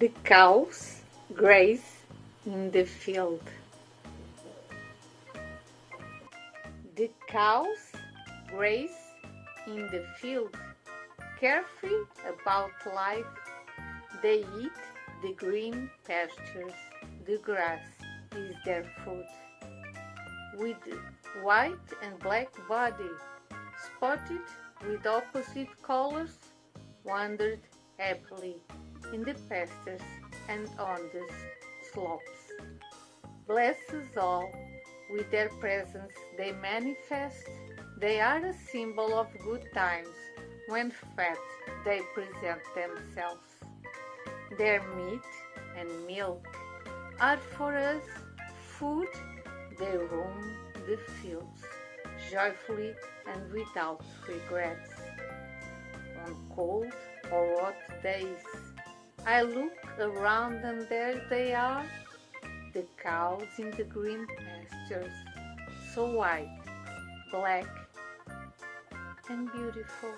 The cows graze in the field. The cows graze in the field, carefree about life. They eat the green pastures, the grass is their food. With white and black body, spotted with opposite colors, wandered happily in the pastures and on the slopes. Bless us all with their presence they manifest. They are a symbol of good times when fat they present themselves. Their meat and milk are for us food, they roam the fields joyfully and without regrets. On cold or hot days, I look around and there they are, the cows in the green pastures, so white, black, and beautiful.